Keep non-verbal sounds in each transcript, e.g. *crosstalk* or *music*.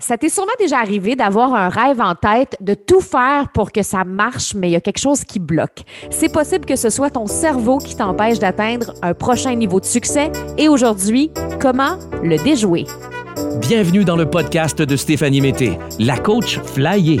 Ça t'est sûrement déjà arrivé d'avoir un rêve en tête, de tout faire pour que ça marche, mais il y a quelque chose qui bloque. C'est possible que ce soit ton cerveau qui t'empêche d'atteindre un prochain niveau de succès. Et aujourd'hui, comment le déjouer? Bienvenue dans le podcast de Stéphanie Mété, la coach flyée.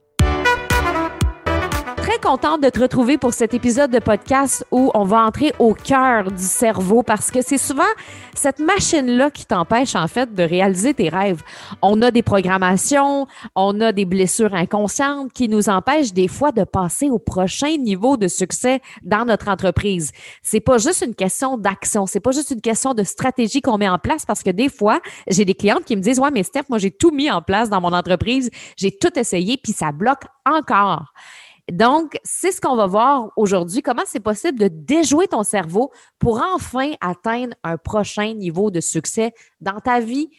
contente de te retrouver pour cet épisode de podcast où on va entrer au cœur du cerveau parce que c'est souvent cette machine-là qui t'empêche en fait de réaliser tes rêves. On a des programmations, on a des blessures inconscientes qui nous empêchent des fois de passer au prochain niveau de succès dans notre entreprise. C'est pas juste une question d'action, c'est pas juste une question de stratégie qu'on met en place parce que des fois, j'ai des clientes qui me disent "Ouais, mais Steph, moi j'ai tout mis en place dans mon entreprise, j'ai tout essayé puis ça bloque encore." Donc, c'est ce qu'on va voir aujourd'hui, comment c'est possible de déjouer ton cerveau pour enfin atteindre un prochain niveau de succès dans ta vie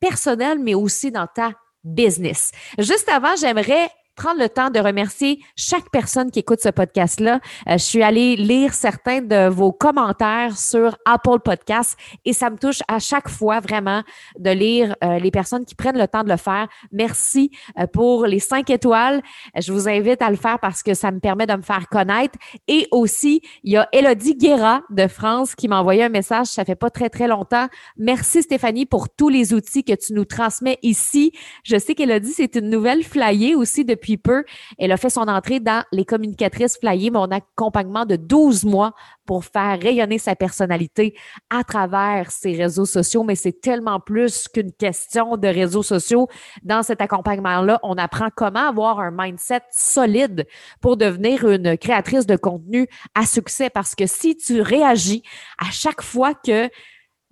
personnelle, mais aussi dans ta business? Juste avant, j'aimerais prendre le temps de remercier chaque personne qui écoute ce podcast-là. Euh, je suis allée lire certains de vos commentaires sur Apple Podcasts et ça me touche à chaque fois vraiment de lire euh, les personnes qui prennent le temps de le faire. Merci euh, pour les cinq étoiles. Je vous invite à le faire parce que ça me permet de me faire connaître. Et aussi, il y a Elodie Guerra de France qui m'a envoyé un message, ça fait pas très, très longtemps. Merci Stéphanie pour tous les outils que tu nous transmets ici. Je sais qu'Elodie, c'est une nouvelle flyée aussi depuis peu. Elle a fait son entrée dans les communicatrices flyées, mon accompagnement de 12 mois pour faire rayonner sa personnalité à travers ses réseaux sociaux. Mais c'est tellement plus qu'une question de réseaux sociaux. Dans cet accompagnement-là, on apprend comment avoir un mindset solide pour devenir une créatrice de contenu à succès. Parce que si tu réagis à chaque fois que,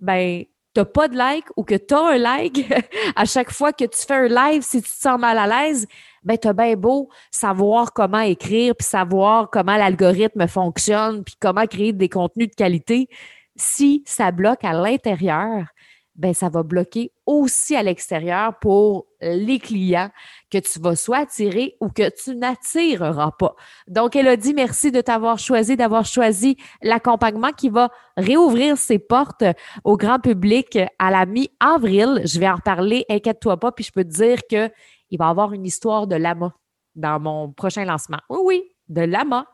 ben, t'as pas de like ou que tu un like, *laughs* à chaque fois que tu fais un live, si tu te sens mal à l'aise, ben t'as bien beau savoir comment écrire, puis savoir comment l'algorithme fonctionne, puis comment créer des contenus de qualité. Si ça bloque à l'intérieur, ben ça va bloquer aussi à l'extérieur pour les clients que tu vas soit attirer ou que tu n'attireras pas. Donc, elle a dit merci de t'avoir choisi, d'avoir choisi l'accompagnement qui va réouvrir ses portes au grand public à la mi-avril. Je vais en reparler, inquiète-toi pas, puis je peux te dire que il va y avoir une histoire de lama dans mon prochain lancement. Oui, oui, de lama.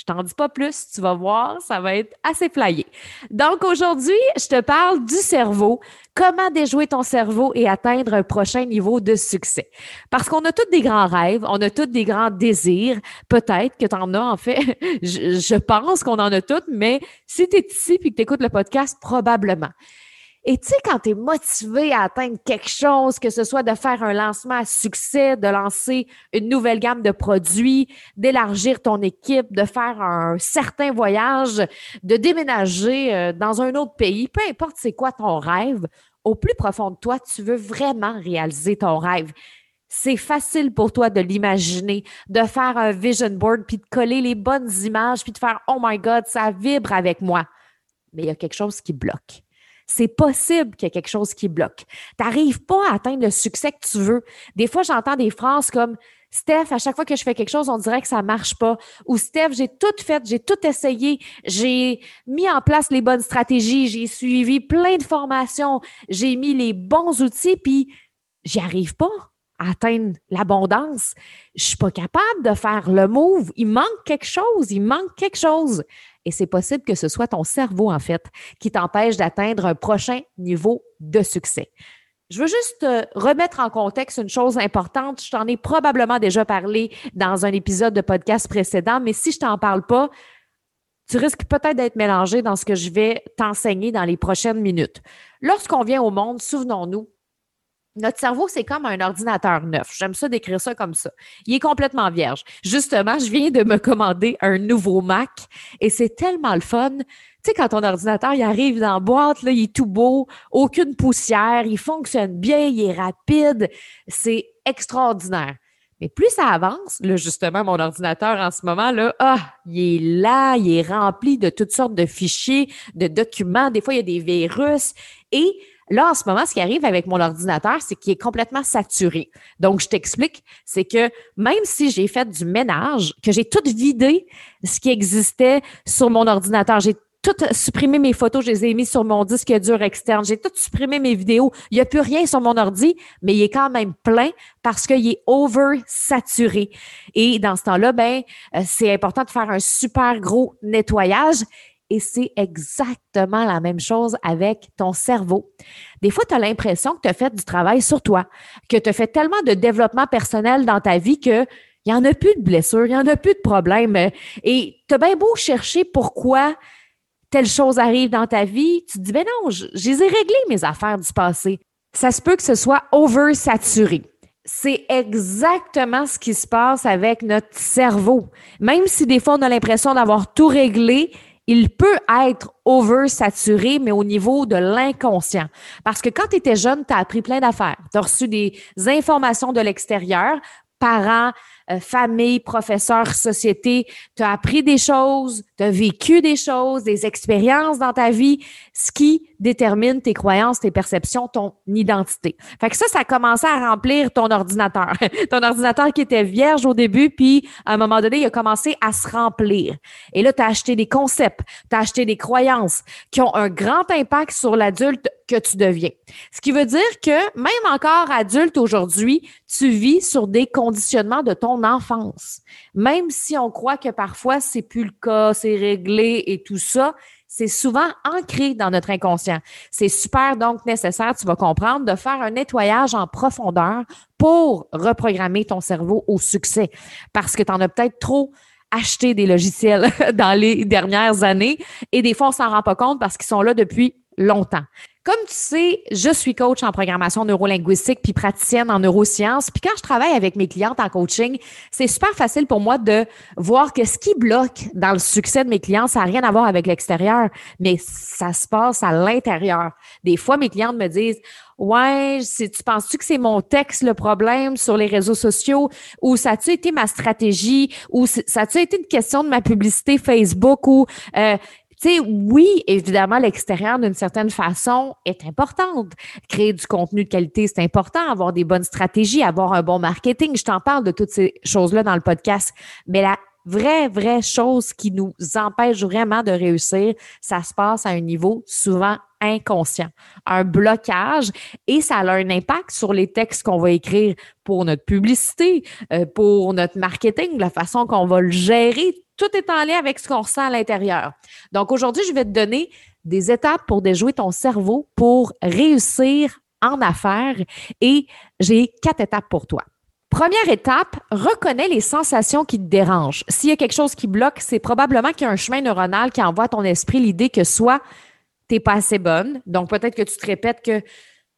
Je t'en dis pas plus, tu vas voir, ça va être assez flyé. Donc aujourd'hui, je te parle du cerveau, comment déjouer ton cerveau et atteindre un prochain niveau de succès? Parce qu'on a tous des grands rêves, on a tous des grands désirs. Peut-être que tu en as en fait, *laughs* je, pense qu'on en a tous, mais si tu es ici et que tu écoutes le podcast, probablement. Et tu sais, quand tu es motivé à atteindre quelque chose, que ce soit de faire un lancement à succès, de lancer une nouvelle gamme de produits, d'élargir ton équipe, de faire un certain voyage, de déménager euh, dans un autre pays, peu importe c'est quoi ton rêve, au plus profond de toi, tu veux vraiment réaliser ton rêve. C'est facile pour toi de l'imaginer, de faire un vision board, puis de coller les bonnes images, puis de faire Oh my God, ça vibre avec moi. Mais il y a quelque chose qui bloque c'est possible qu'il y ait quelque chose qui bloque. Tu n'arrives pas à atteindre le succès que tu veux. Des fois, j'entends des phrases comme Steph, à chaque fois que je fais quelque chose, on dirait que ça marche pas. Ou Steph, j'ai tout fait, j'ai tout essayé, j'ai mis en place les bonnes stratégies, j'ai suivi plein de formations, j'ai mis les bons outils, puis j'y arrive pas à atteindre l'abondance. Je suis pas capable de faire le move. Il manque quelque chose, il manque quelque chose. Et c'est possible que ce soit ton cerveau, en fait, qui t'empêche d'atteindre un prochain niveau de succès. Je veux juste remettre en contexte une chose importante. Je t'en ai probablement déjà parlé dans un épisode de podcast précédent, mais si je t'en parle pas, tu risques peut-être d'être mélangé dans ce que je vais t'enseigner dans les prochaines minutes. Lorsqu'on vient au monde, souvenons-nous, notre cerveau, c'est comme un ordinateur neuf. J'aime ça décrire ça comme ça. Il est complètement vierge. Justement, je viens de me commander un nouveau Mac et c'est tellement le fun. Tu sais, quand ton ordinateur, il arrive dans la boîte, là, il est tout beau, aucune poussière, il fonctionne bien, il est rapide. C'est extraordinaire. Mais plus ça avance, là, justement, mon ordinateur en ce moment, là, ah, il est là, il est rempli de toutes sortes de fichiers, de documents. Des fois, il y a des virus. Et là, en ce moment, ce qui arrive avec mon ordinateur, c'est qu'il est complètement saturé. Donc, je t'explique, c'est que même si j'ai fait du ménage, que j'ai tout vidé ce qui existait sur mon ordinateur, j'ai tout supprimé mes photos, je les ai mis sur mon disque dur externe. J'ai tout supprimé mes vidéos. Il n'y a plus rien sur mon ordi, mais il est quand même plein parce qu'il est over-saturé. Et dans ce temps-là, ben, euh, c'est important de faire un super gros nettoyage. Et c'est exactement la même chose avec ton cerveau. Des fois, tu as l'impression que tu as fait du travail sur toi, que tu as fait tellement de développement personnel dans ta vie que il n'y en a plus de blessures, il n'y en a plus de problèmes. Et tu as bien beau chercher pourquoi telle chose arrive dans ta vie, tu te dis, ben non, je, les ai réglées, mes affaires du passé. Ça se peut que ce soit oversaturé. C'est exactement ce qui se passe avec notre cerveau. Même si des fois on a l'impression d'avoir tout réglé, il peut être oversaturé, mais au niveau de l'inconscient. Parce que quand tu étais jeune, tu as appris plein d'affaires. Tu as reçu des informations de l'extérieur, parents, euh, famille, professeur, société, tu as appris des choses, tu as vécu des choses, des expériences dans ta vie, ce qui détermine tes croyances, tes perceptions, ton identité. Fait que ça, ça a commencé à remplir ton ordinateur. *laughs* ton ordinateur qui était vierge au début, puis à un moment donné, il a commencé à se remplir. Et là, tu as acheté des concepts, tu as acheté des croyances qui ont un grand impact sur l'adulte que tu deviens. Ce qui veut dire que même encore adulte aujourd'hui, tu vis sur des conditionnements de ton enfance. Même si on croit que parfois c'est plus le cas, c'est réglé et tout ça, c'est souvent ancré dans notre inconscient. C'est super donc nécessaire, tu vas comprendre, de faire un nettoyage en profondeur pour reprogrammer ton cerveau au succès. Parce que tu en as peut-être trop acheté des logiciels *laughs* dans les dernières années et des fois on s'en rend pas compte parce qu'ils sont là depuis longtemps. Comme tu sais, je suis coach en programmation neurolinguistique puis praticienne en neurosciences. Puis quand je travaille avec mes clientes en coaching, c'est super facile pour moi de voir que ce qui bloque dans le succès de mes clients, ça n'a rien à voir avec l'extérieur, mais ça se passe à l'intérieur. Des fois, mes clientes me disent Ouais, tu penses-tu que c'est mon texte le problème sur les réseaux sociaux? Ou ça a-tu été ma stratégie? Ou ça a-tu été une question de ma publicité Facebook ou euh, tu sais, oui, évidemment, l'extérieur, d'une certaine façon, est importante. Créer du contenu de qualité, c'est important. Avoir des bonnes stratégies, avoir un bon marketing. Je t'en parle de toutes ces choses-là dans le podcast. Mais la vraie, vraie chose qui nous empêche vraiment de réussir, ça se passe à un niveau souvent inconscient, un blocage et ça a un impact sur les textes qu'on va écrire pour notre publicité, euh, pour notre marketing, la façon qu'on va le gérer tout est en lien avec ce qu'on ressent à l'intérieur. Donc aujourd'hui, je vais te donner des étapes pour déjouer ton cerveau pour réussir en affaires et j'ai quatre étapes pour toi. Première étape, reconnais les sensations qui te dérangent. S'il y a quelque chose qui bloque, c'est probablement qu'il y a un chemin neuronal qui envoie à ton esprit l'idée que soit tu n'es pas assez bonne, donc peut-être que tu te répètes que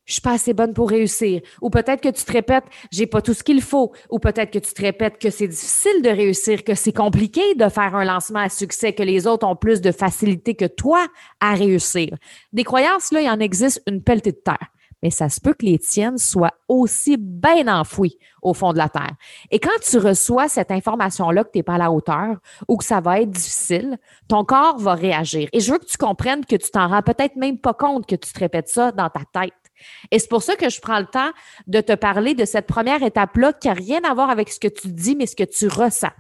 je suis pas assez bonne pour réussir. Ou peut-être que tu te répètes, j'ai pas tout ce qu'il faut. Ou peut-être que tu te répètes que c'est difficile de réussir, que c'est compliqué de faire un lancement à succès, que les autres ont plus de facilité que toi à réussir. Des croyances, là, il en existe une pelletée de terre. Mais ça se peut que les tiennes soient aussi bien enfouies au fond de la terre. Et quand tu reçois cette information-là que tu n'es pas à la hauteur ou que ça va être difficile, ton corps va réagir. Et je veux que tu comprennes que tu t'en rends peut-être même pas compte que tu te répètes ça dans ta tête. Et c'est pour ça que je prends le temps de te parler de cette première étape-là qui n'a rien à voir avec ce que tu dis, mais ce que tu ressens.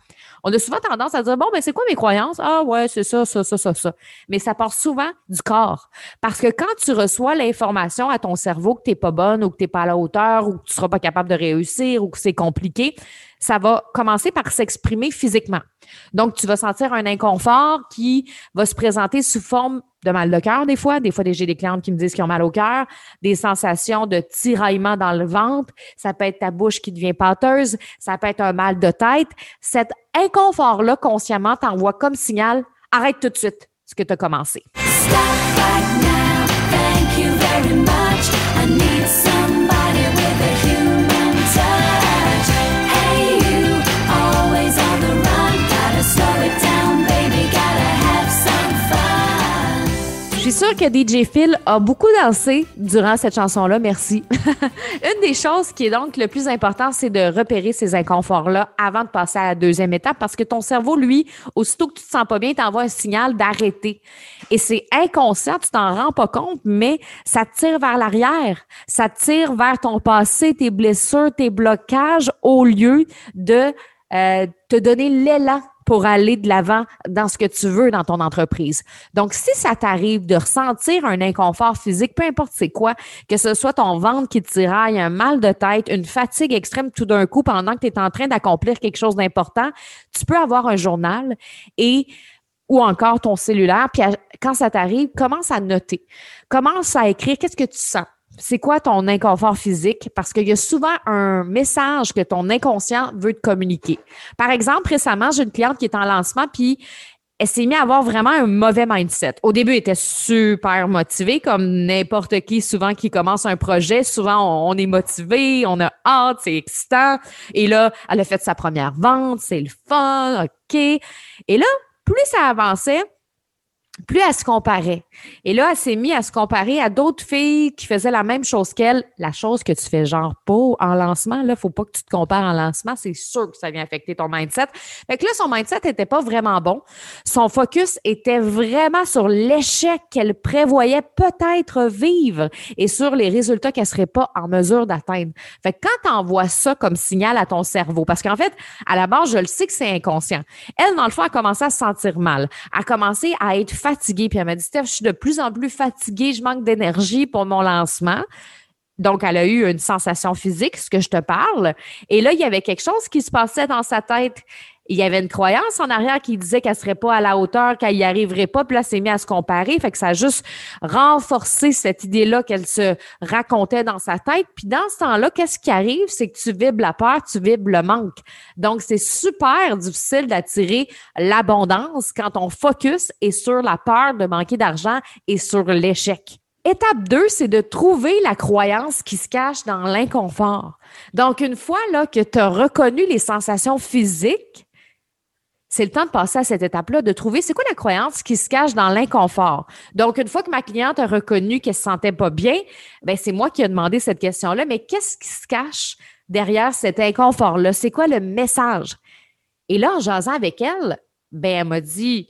On a souvent tendance à dire, bon, ben, c'est quoi mes croyances? Ah, ouais, c'est ça, ça, ça, ça, ça. Mais ça part souvent du corps. Parce que quand tu reçois l'information à ton cerveau que tu n'es pas bonne ou que tu n'es pas à la hauteur ou que tu seras pas capable de réussir ou que c'est compliqué, ça va commencer par s'exprimer physiquement. Donc, tu vas sentir un inconfort qui va se présenter sous forme de mal de cœur des fois. Des fois, j'ai des clientes qui me disent qu'ils ont mal au cœur, des sensations de tiraillement dans le ventre. Ça peut être ta bouche qui devient pâteuse. Ça peut être un mal de tête. Cet inconfort-là, consciemment, t'envoie comme signal, arrête tout de suite ce que tu as commencé. Je suis sûre que DJ Phil a beaucoup dansé durant cette chanson-là, merci. *laughs* Une des choses qui est donc le plus important, c'est de repérer ces inconforts-là avant de passer à la deuxième étape parce que ton cerveau, lui, aussitôt que tu te sens pas bien, t'envoie un signal d'arrêter. Et c'est inconscient, tu t'en rends pas compte, mais ça tire vers l'arrière. Ça tire vers ton passé, tes blessures, tes blocages au lieu de euh, te donner l'élan pour aller de l'avant dans ce que tu veux dans ton entreprise. Donc, si ça t'arrive de ressentir un inconfort physique, peu importe c'est quoi, que ce soit ton ventre qui tiraille, un mal de tête, une fatigue extrême tout d'un coup pendant que tu es en train d'accomplir quelque chose d'important, tu peux avoir un journal et ou encore ton cellulaire, puis quand ça t'arrive, commence à noter. Commence à écrire qu'est-ce que tu sens c'est quoi ton inconfort physique? Parce qu'il y a souvent un message que ton inconscient veut te communiquer. Par exemple, récemment, j'ai une cliente qui est en lancement, puis elle s'est mise à avoir vraiment un mauvais mindset. Au début, elle était super motivée, comme n'importe qui, souvent, qui commence un projet. Souvent, on, est motivé, on a hâte, c'est excitant. Et là, elle a fait sa première vente, c'est le fun, OK. Et là, plus ça avançait, plus elle se comparait. Et là, elle s'est mise à se comparer à d'autres filles qui faisaient la même chose qu'elle. La chose que tu fais genre pas en lancement, là, faut pas que tu te compares en lancement. C'est sûr que ça vient affecter ton mindset. Fait que là, son mindset était pas vraiment bon. Son focus était vraiment sur l'échec qu'elle prévoyait peut-être vivre et sur les résultats qu'elle serait pas en mesure d'atteindre. Fait que quand tu envoies ça comme signal à ton cerveau, parce qu'en fait, à la base, je le sais que c'est inconscient. Elle, dans le fond, a commencé à se sentir mal. A commencé à être fatiguée. Puis elle m'a dit, Steph, je suis de plus en plus fatiguée, je manque d'énergie pour mon lancement. Donc, elle a eu une sensation physique, ce que je te parle. Et là, il y avait quelque chose qui se passait dans sa tête. Il y avait une croyance en arrière qui disait qu'elle serait pas à la hauteur, qu'elle y arriverait pas, puis là, c'est mis à se comparer. Fait que ça a juste renforcé cette idée-là qu'elle se racontait dans sa tête. Puis dans ce temps-là, qu'est-ce qui arrive? C'est que tu vibres la peur, tu vibres le manque. Donc, c'est super difficile d'attirer l'abondance quand ton focus est sur la peur de manquer d'argent et sur l'échec. Étape 2, c'est de trouver la croyance qui se cache dans l'inconfort. Donc, une fois là, que tu as reconnu les sensations physiques, c'est le temps de passer à cette étape-là, de trouver c'est quoi la croyance qui se cache dans l'inconfort. Donc, une fois que ma cliente a reconnu qu'elle se sentait pas bien, ben c'est moi qui ai demandé cette question-là. Mais qu'est-ce qui se cache derrière cet inconfort-là? C'est quoi le message? Et là, en jasant avec elle, ben, elle m'a dit,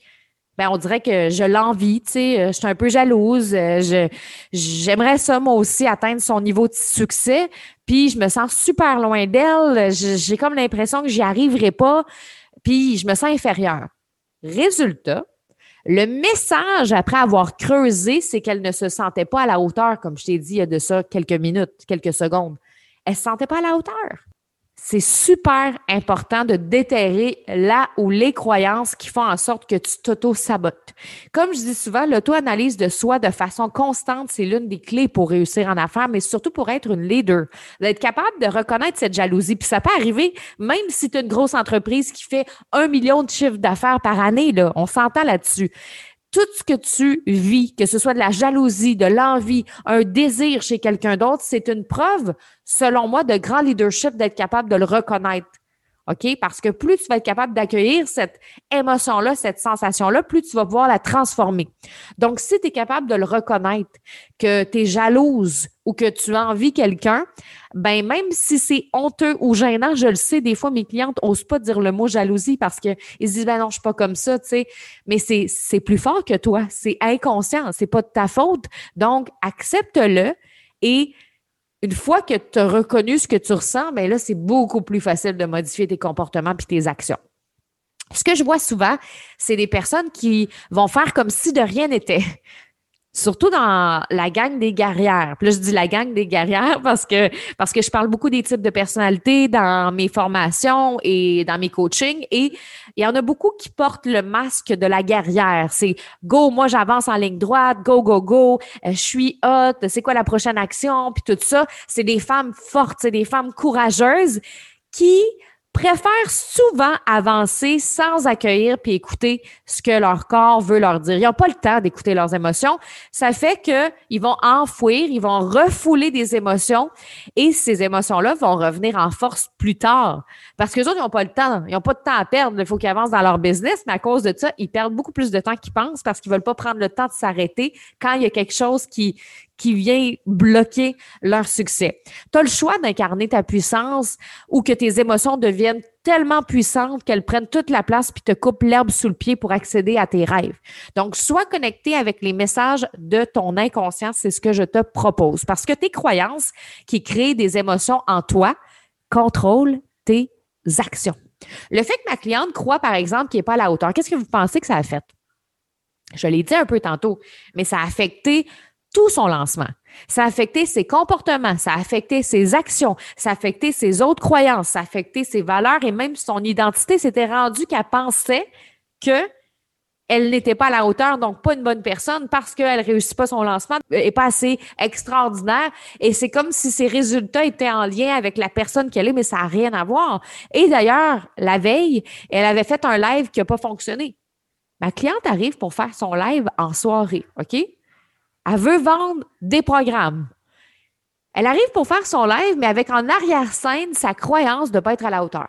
ben on dirait que je l'envie, tu sais, euh, je suis un peu jalouse, euh, j'aimerais ça moi aussi atteindre son niveau de succès, puis je me sens super loin d'elle, j'ai comme l'impression que j'y arriverai pas, puis je me sens inférieure. Résultat, le message après avoir creusé, c'est qu'elle ne se sentait pas à la hauteur, comme je t'ai dit il y a de ça quelques minutes, quelques secondes. Elle se sentait pas à la hauteur c'est super important de déterrer là ou les croyances qui font en sorte que tu t'auto-sabotes. Comme je dis souvent, l'auto-analyse de soi de façon constante, c'est l'une des clés pour réussir en affaires, mais surtout pour être une leader. D'être capable de reconnaître cette jalousie. Puis ça peut arriver même si tu es une grosse entreprise qui fait un million de chiffres d'affaires par année, là. On s'entend là-dessus tout ce que tu vis, que ce soit de la jalousie, de l'envie, un désir chez quelqu'un d'autre, c'est une preuve, selon moi, de grand leadership d'être capable de le reconnaître. OK? Parce que plus tu vas être capable d'accueillir cette émotion-là, cette sensation-là, plus tu vas pouvoir la transformer. Donc, si tu es capable de le reconnaître, que tu es jalouse ou que tu envies quelqu'un, ben même si c'est honteux ou gênant, je le sais, des fois, mes clientes n'osent pas dire le mot jalousie parce qu'ils se disent, ben non, je suis pas comme ça, tu sais. Mais c'est, plus fort que toi. C'est inconscient. C'est pas de ta faute. Donc, accepte-le et une fois que tu as reconnu ce que tu ressens, bien là, c'est beaucoup plus facile de modifier tes comportements puis tes actions. Ce que je vois souvent, c'est des personnes qui vont faire comme si de rien n'était surtout dans la gang des guerrières. Puis là, je dis la gang des guerrières parce que parce que je parle beaucoup des types de personnalités dans mes formations et dans mes coachings et il y en a beaucoup qui portent le masque de la guerrière. C'est go, moi j'avance en ligne droite, go go go, euh, je suis hot, c'est quoi la prochaine action? Puis tout ça. C'est des femmes fortes, c'est des femmes courageuses qui préfèrent souvent avancer sans accueillir puis écouter ce que leur corps veut leur dire. Ils n'ont pas le temps d'écouter leurs émotions. Ça fait qu'ils vont enfouir, ils vont refouler des émotions et ces émotions-là vont revenir en force plus tard. Parce que autres, ils n'ont pas le temps. Ils n'ont pas de temps à perdre. Il faut qu'ils avancent dans leur business, mais à cause de ça, ils perdent beaucoup plus de temps qu'ils pensent parce qu'ils veulent pas prendre le temps de s'arrêter quand il y a quelque chose qui, qui vient bloquer leur succès. Tu as le choix d'incarner ta puissance ou que tes émotions deviennent tellement puissantes qu'elles prennent toute la place puis te coupent l'herbe sous le pied pour accéder à tes rêves. Donc, sois connecté avec les messages de ton inconscient, c'est ce que je te propose. Parce que tes croyances qui créent des émotions en toi contrôlent tes actions. Le fait que ma cliente croit, par exemple, qu'il n'est pas à la hauteur, qu'est-ce que vous pensez que ça a fait? Je l'ai dit un peu tantôt, mais ça a affecté tout son lancement. Ça a affecté ses comportements, ça a affecté ses actions, ça a affecté ses autres croyances, ça a affecté ses valeurs et même son identité. C'était rendu qu'elle pensait que elle n'était pas à la hauteur, donc pas une bonne personne parce qu'elle réussit pas son lancement et pas assez extraordinaire. Et c'est comme si ses résultats étaient en lien avec la personne qu'elle est, mais ça n'a rien à voir. Et d'ailleurs, la veille, elle avait fait un live qui n'a pas fonctionné. Ma cliente arrive pour faire son live en soirée, OK? Elle veut vendre des programmes. Elle arrive pour faire son live, mais avec en arrière-scène sa croyance de ne pas être à la hauteur.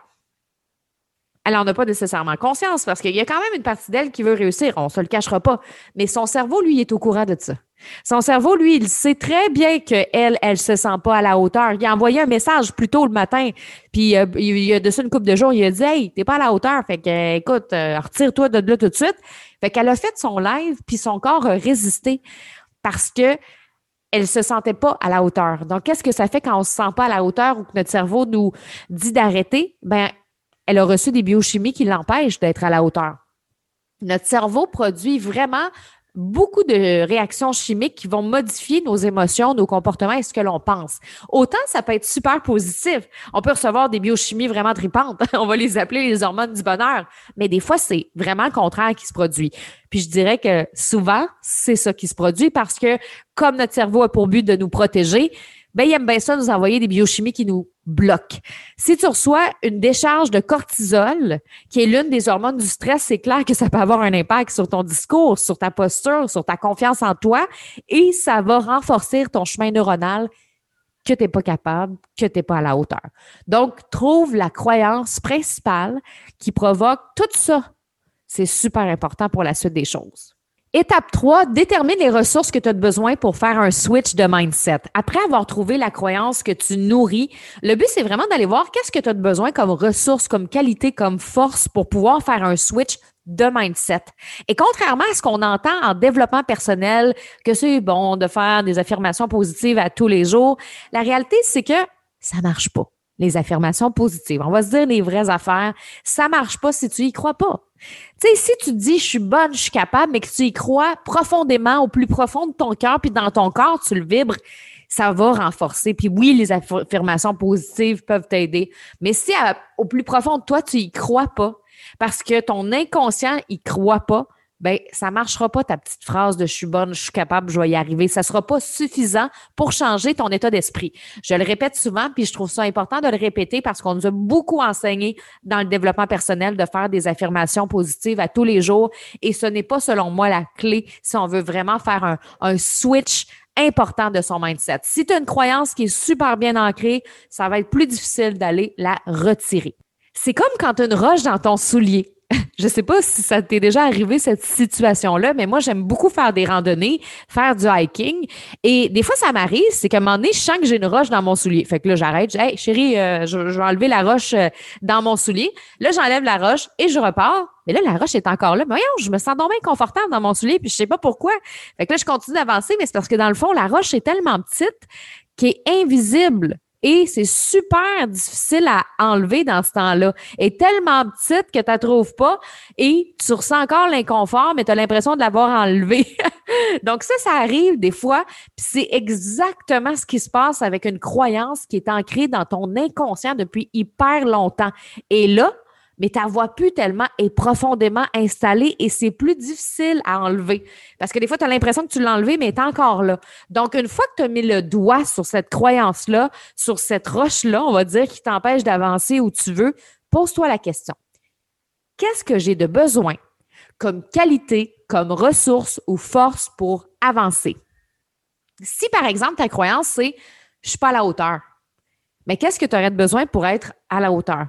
Elle n'en a pas nécessairement conscience parce qu'il y a quand même une partie d'elle qui veut réussir, on ne se le cachera pas. Mais son cerveau, lui, est au courant de ça. Son cerveau, lui, il sait très bien qu'elle, elle se sent pas à la hauteur. Il a envoyé un message plus tôt le matin, puis euh, il y a de ça une couple de jours, il a dit Hey, t'es pas à la hauteur, fait que écoute, euh, retire-toi de là tout de suite. Fait qu'elle a fait son live, puis son corps a résisté parce que elle se sentait pas à la hauteur. Donc, qu'est-ce que ça fait quand on se sent pas à la hauteur ou que notre cerveau nous dit d'arrêter? Ben, elle a reçu des biochimies qui l'empêchent d'être à la hauteur. Notre cerveau produit vraiment beaucoup de réactions chimiques qui vont modifier nos émotions, nos comportements et ce que l'on pense. Autant ça peut être super positif. On peut recevoir des biochimies vraiment tripantes. *laughs* On va les appeler les hormones du bonheur. Mais des fois, c'est vraiment le contraire qui se produit. Puis je dirais que souvent, c'est ça qui se produit parce que comme notre cerveau a pour but de nous protéger, ben, il aime bien ça nous envoyer des biochimies qui nous bloquent. Si tu reçois une décharge de cortisol, qui est l'une des hormones du stress, c'est clair que ça peut avoir un impact sur ton discours, sur ta posture, sur ta confiance en toi, et ça va renforcer ton chemin neuronal que tu n'es pas capable, que tu n'es pas à la hauteur. Donc, trouve la croyance principale qui provoque tout ça. C'est super important pour la suite des choses. Étape 3, détermine les ressources que tu as besoin pour faire un switch de mindset. Après avoir trouvé la croyance que tu nourris, le but, c'est vraiment d'aller voir qu'est-ce que tu as besoin comme ressources, comme qualité, comme force pour pouvoir faire un switch de mindset. Et contrairement à ce qu'on entend en développement personnel, que c'est bon de faire des affirmations positives à tous les jours, la réalité, c'est que ça marche pas les affirmations positives. On va se dire les vraies affaires. Ça marche pas si tu y crois pas. Tu sais, si tu dis je suis bonne, je suis capable, mais que tu y crois profondément au plus profond de ton cœur, puis dans ton corps, tu le vibres, ça va renforcer. Puis oui, les affirmations positives peuvent t'aider. Mais si au plus profond de toi, tu y crois pas, parce que ton inconscient y croit pas, ben ça marchera pas ta petite phrase de je suis bonne, je suis capable, je vais y arriver. Ça sera pas suffisant pour changer ton état d'esprit. Je le répète souvent, puis je trouve ça important de le répéter parce qu'on nous a beaucoup enseigné dans le développement personnel de faire des affirmations positives à tous les jours. Et ce n'est pas, selon moi, la clé si on veut vraiment faire un, un switch important de son mindset. Si tu as une croyance qui est super bien ancrée, ça va être plus difficile d'aller la retirer. C'est comme quand tu as une roche dans ton soulier. *laughs* je sais pas si ça t'est déjà arrivé cette situation-là, mais moi, j'aime beaucoup faire des randonnées, faire du hiking. Et des fois, ça m'arrive, c'est qu'à un moment donné, je sens que j'ai une roche dans mon soulier. Fait que là, j'arrête, je dis, hey, chérie, euh, je, vais enlever la roche euh, dans mon soulier. Là, j'enlève la roche et je repars. Mais là, la roche est encore là. Mais voyons, je me sens donc bien confortable dans mon soulier, puis je sais pas pourquoi. Fait que là, je continue d'avancer, mais c'est parce que dans le fond, la roche est tellement petite qu'elle est invisible et c'est super difficile à enlever dans ce temps-là. Elle est tellement petite que tu la trouves pas et tu ressens encore l'inconfort, mais tu as l'impression de l'avoir enlevée. *laughs* Donc ça, ça arrive des fois, puis c'est exactement ce qui se passe avec une croyance qui est ancrée dans ton inconscient depuis hyper longtemps. Et là, mais ta voix plus tellement est profondément installée et c'est plus difficile à enlever. Parce que des fois, tu as l'impression que tu l'as enlevé, mais elle est encore là. Donc, une fois que tu as mis le doigt sur cette croyance-là, sur cette roche-là, on va dire, qui t'empêche d'avancer où tu veux, pose-toi la question. Qu'est-ce que j'ai de besoin comme qualité, comme ressource ou force pour avancer? Si par exemple ta croyance c'est je suis pas à la hauteur, mais qu'est-ce que tu aurais besoin pour être à la hauteur?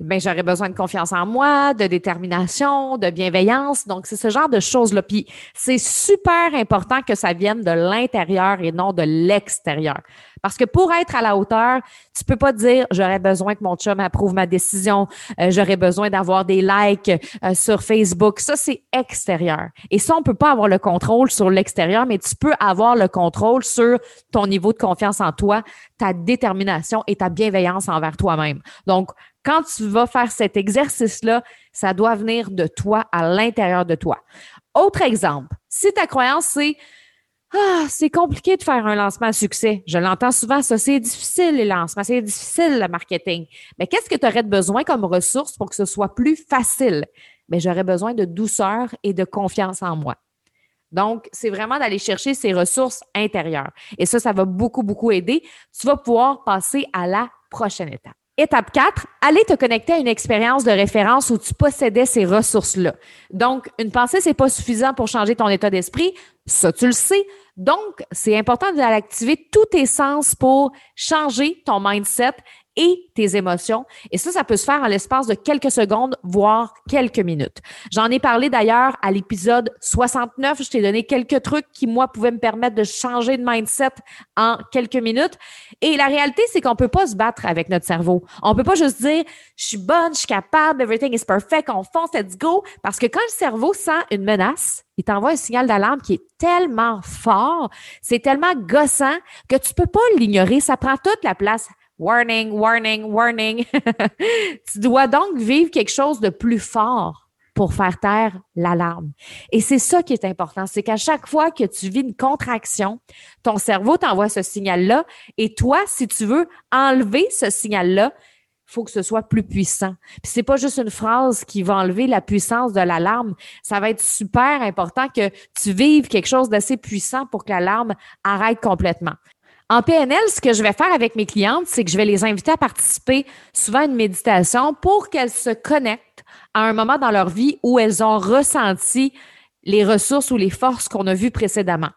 Ben j'aurais besoin de confiance en moi, de détermination, de bienveillance. Donc, c'est ce genre de choses-là. Puis, c'est super important que ça vienne de l'intérieur et non de l'extérieur. Parce que pour être à la hauteur, tu peux pas dire j'aurais besoin que mon chum approuve ma décision, euh, j'aurais besoin d'avoir des likes euh, sur Facebook. Ça c'est extérieur. Et ça on peut pas avoir le contrôle sur l'extérieur, mais tu peux avoir le contrôle sur ton niveau de confiance en toi, ta détermination et ta bienveillance envers toi-même. Donc quand tu vas faire cet exercice-là, ça doit venir de toi, à l'intérieur de toi. Autre exemple, si ta croyance, c'est ah, c'est compliqué de faire un lancement à succès. Je l'entends souvent, ça, c'est difficile les lancements, c'est difficile le marketing. Mais qu'est-ce que tu aurais besoin comme ressource pour que ce soit plus facile? Mais j'aurais besoin de douceur et de confiance en moi. Donc, c'est vraiment d'aller chercher ces ressources intérieures. Et ça, ça va beaucoup, beaucoup aider. Tu vas pouvoir passer à la prochaine étape. Étape 4, aller te connecter à une expérience de référence où tu possédais ces ressources-là. Donc, une pensée, c'est pas suffisant pour changer ton état d'esprit. Ça, tu le sais. Donc, c'est important d'aller activer tous tes sens pour changer ton mindset et tes émotions. Et ça, ça peut se faire en l'espace de quelques secondes, voire quelques minutes. J'en ai parlé d'ailleurs à l'épisode 69. Je t'ai donné quelques trucs qui, moi, pouvaient me permettre de changer de mindset en quelques minutes. Et la réalité, c'est qu'on peut pas se battre avec notre cerveau. On peut pas juste dire, je suis bonne, je suis capable, everything is perfect, on fonce, let's go. Parce que quand le cerveau sent une menace, il t'envoie un signal d'alarme qui est tellement fort, c'est tellement gossant que tu peux pas l'ignorer. Ça prend toute la place. Warning, warning, warning. *laughs* tu dois donc vivre quelque chose de plus fort pour faire taire l'alarme. Et c'est ça qui est important, c'est qu'à chaque fois que tu vis une contraction, ton cerveau t'envoie ce signal-là et toi, si tu veux enlever ce signal-là, faut que ce soit plus puissant. Puis c'est pas juste une phrase qui va enlever la puissance de l'alarme, ça va être super important que tu vives quelque chose d'assez puissant pour que l'alarme arrête complètement. En PNL, ce que je vais faire avec mes clientes, c'est que je vais les inviter à participer souvent à une méditation pour qu'elles se connectent à un moment dans leur vie où elles ont ressenti les ressources ou les forces qu'on a vues précédemment.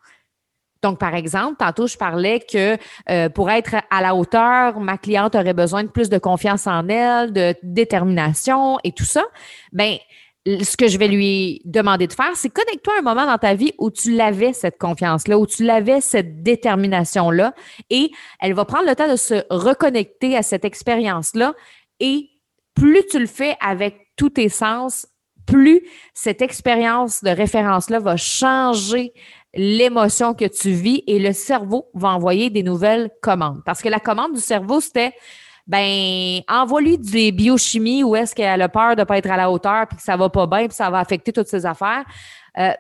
Donc, par exemple, tantôt, je parlais que euh, pour être à la hauteur, ma cliente aurait besoin de plus de confiance en elle, de détermination et tout ça. Ben, ce que je vais lui demander de faire, c'est connecte-toi à un moment dans ta vie où tu l'avais cette confiance-là, où tu l'avais cette détermination-là, et elle va prendre le temps de se reconnecter à cette expérience-là. Et plus tu le fais avec tous tes sens, plus cette expérience de référence-là va changer l'émotion que tu vis et le cerveau va envoyer des nouvelles commandes. Parce que la commande du cerveau, c'était ben envoie-lui des biochimies où est-ce qu'elle a peur de pas être à la hauteur puis que ça va pas bien puis ça va affecter toutes ses affaires. Euh,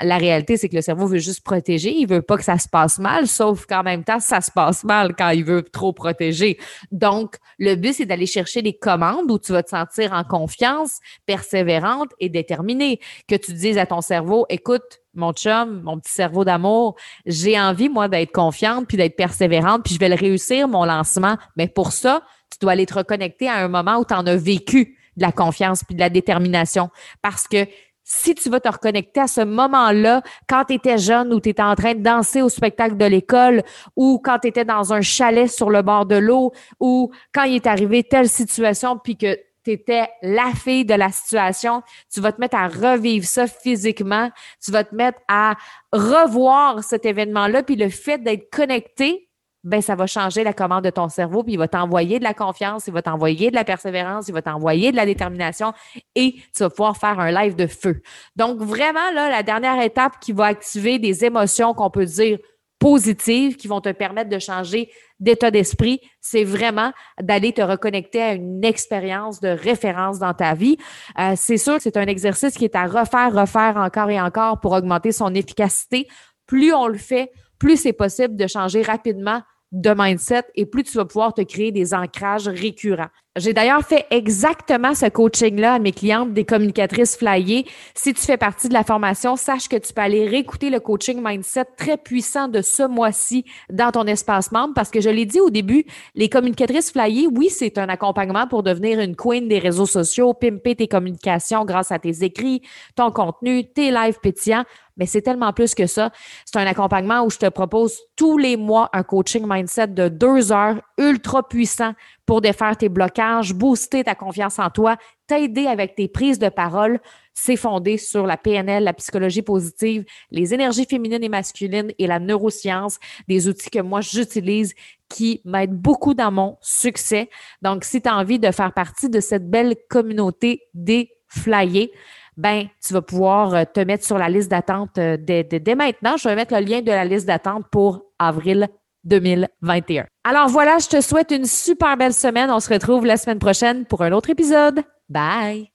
la réalité c'est que le cerveau veut juste protéger, il veut pas que ça se passe mal, sauf qu'en même temps ça se passe mal quand il veut trop protéger. Donc le but c'est d'aller chercher des commandes où tu vas te sentir en confiance, persévérante et déterminée, que tu dises à ton cerveau écoute mon chum, mon petit cerveau d'amour, j'ai envie, moi, d'être confiante, puis d'être persévérante, puis je vais le réussir, mon lancement. Mais pour ça, tu dois aller te reconnecter à un moment où tu en as vécu de la confiance puis de la détermination. Parce que si tu vas te reconnecter à ce moment-là, quand tu étais jeune ou tu étais en train de danser au spectacle de l'école ou quand tu étais dans un chalet sur le bord de l'eau ou quand il est arrivé telle situation puis que tu étais la fille de la situation, tu vas te mettre à revivre ça physiquement, tu vas te mettre à revoir cet événement-là, puis le fait d'être connecté, ben ça va changer la commande de ton cerveau, puis il va t'envoyer de la confiance, il va t'envoyer de la persévérance, il va t'envoyer de la détermination et tu vas pouvoir faire un live de feu. Donc vraiment là, la dernière étape qui va activer des émotions qu'on peut dire positives qui vont te permettre de changer d'état d'esprit, c'est vraiment d'aller te reconnecter à une expérience de référence dans ta vie. Euh, c'est sûr que c'est un exercice qui est à refaire, refaire encore et encore pour augmenter son efficacité. Plus on le fait, plus c'est possible de changer rapidement de mindset et plus tu vas pouvoir te créer des ancrages récurrents. J'ai d'ailleurs fait exactement ce coaching-là à mes clientes des communicatrices flyées. Si tu fais partie de la formation, sache que tu peux aller réécouter le coaching mindset très puissant de ce mois-ci dans ton espace membre parce que je l'ai dit au début, les communicatrices flyées, oui, c'est un accompagnement pour devenir une queen des réseaux sociaux, pimper tes communications grâce à tes écrits, ton contenu, tes lives pétillants mais c'est tellement plus que ça. C'est un accompagnement où je te propose tous les mois un coaching mindset de deux heures ultra puissant pour défaire tes blocages, booster ta confiance en toi, t'aider avec tes prises de parole. C'est fondé sur la PNL, la psychologie positive, les énergies féminines et masculines et la neuroscience, des outils que moi j'utilise qui m'aident beaucoup dans mon succès. Donc, si tu as envie de faire partie de cette belle communauté des flyers, ben, tu vas pouvoir euh, te mettre sur la liste d'attente euh, dès, dès, maintenant. Je vais mettre le lien de la liste d'attente pour avril 2021. Alors voilà, je te souhaite une super belle semaine. On se retrouve la semaine prochaine pour un autre épisode. Bye!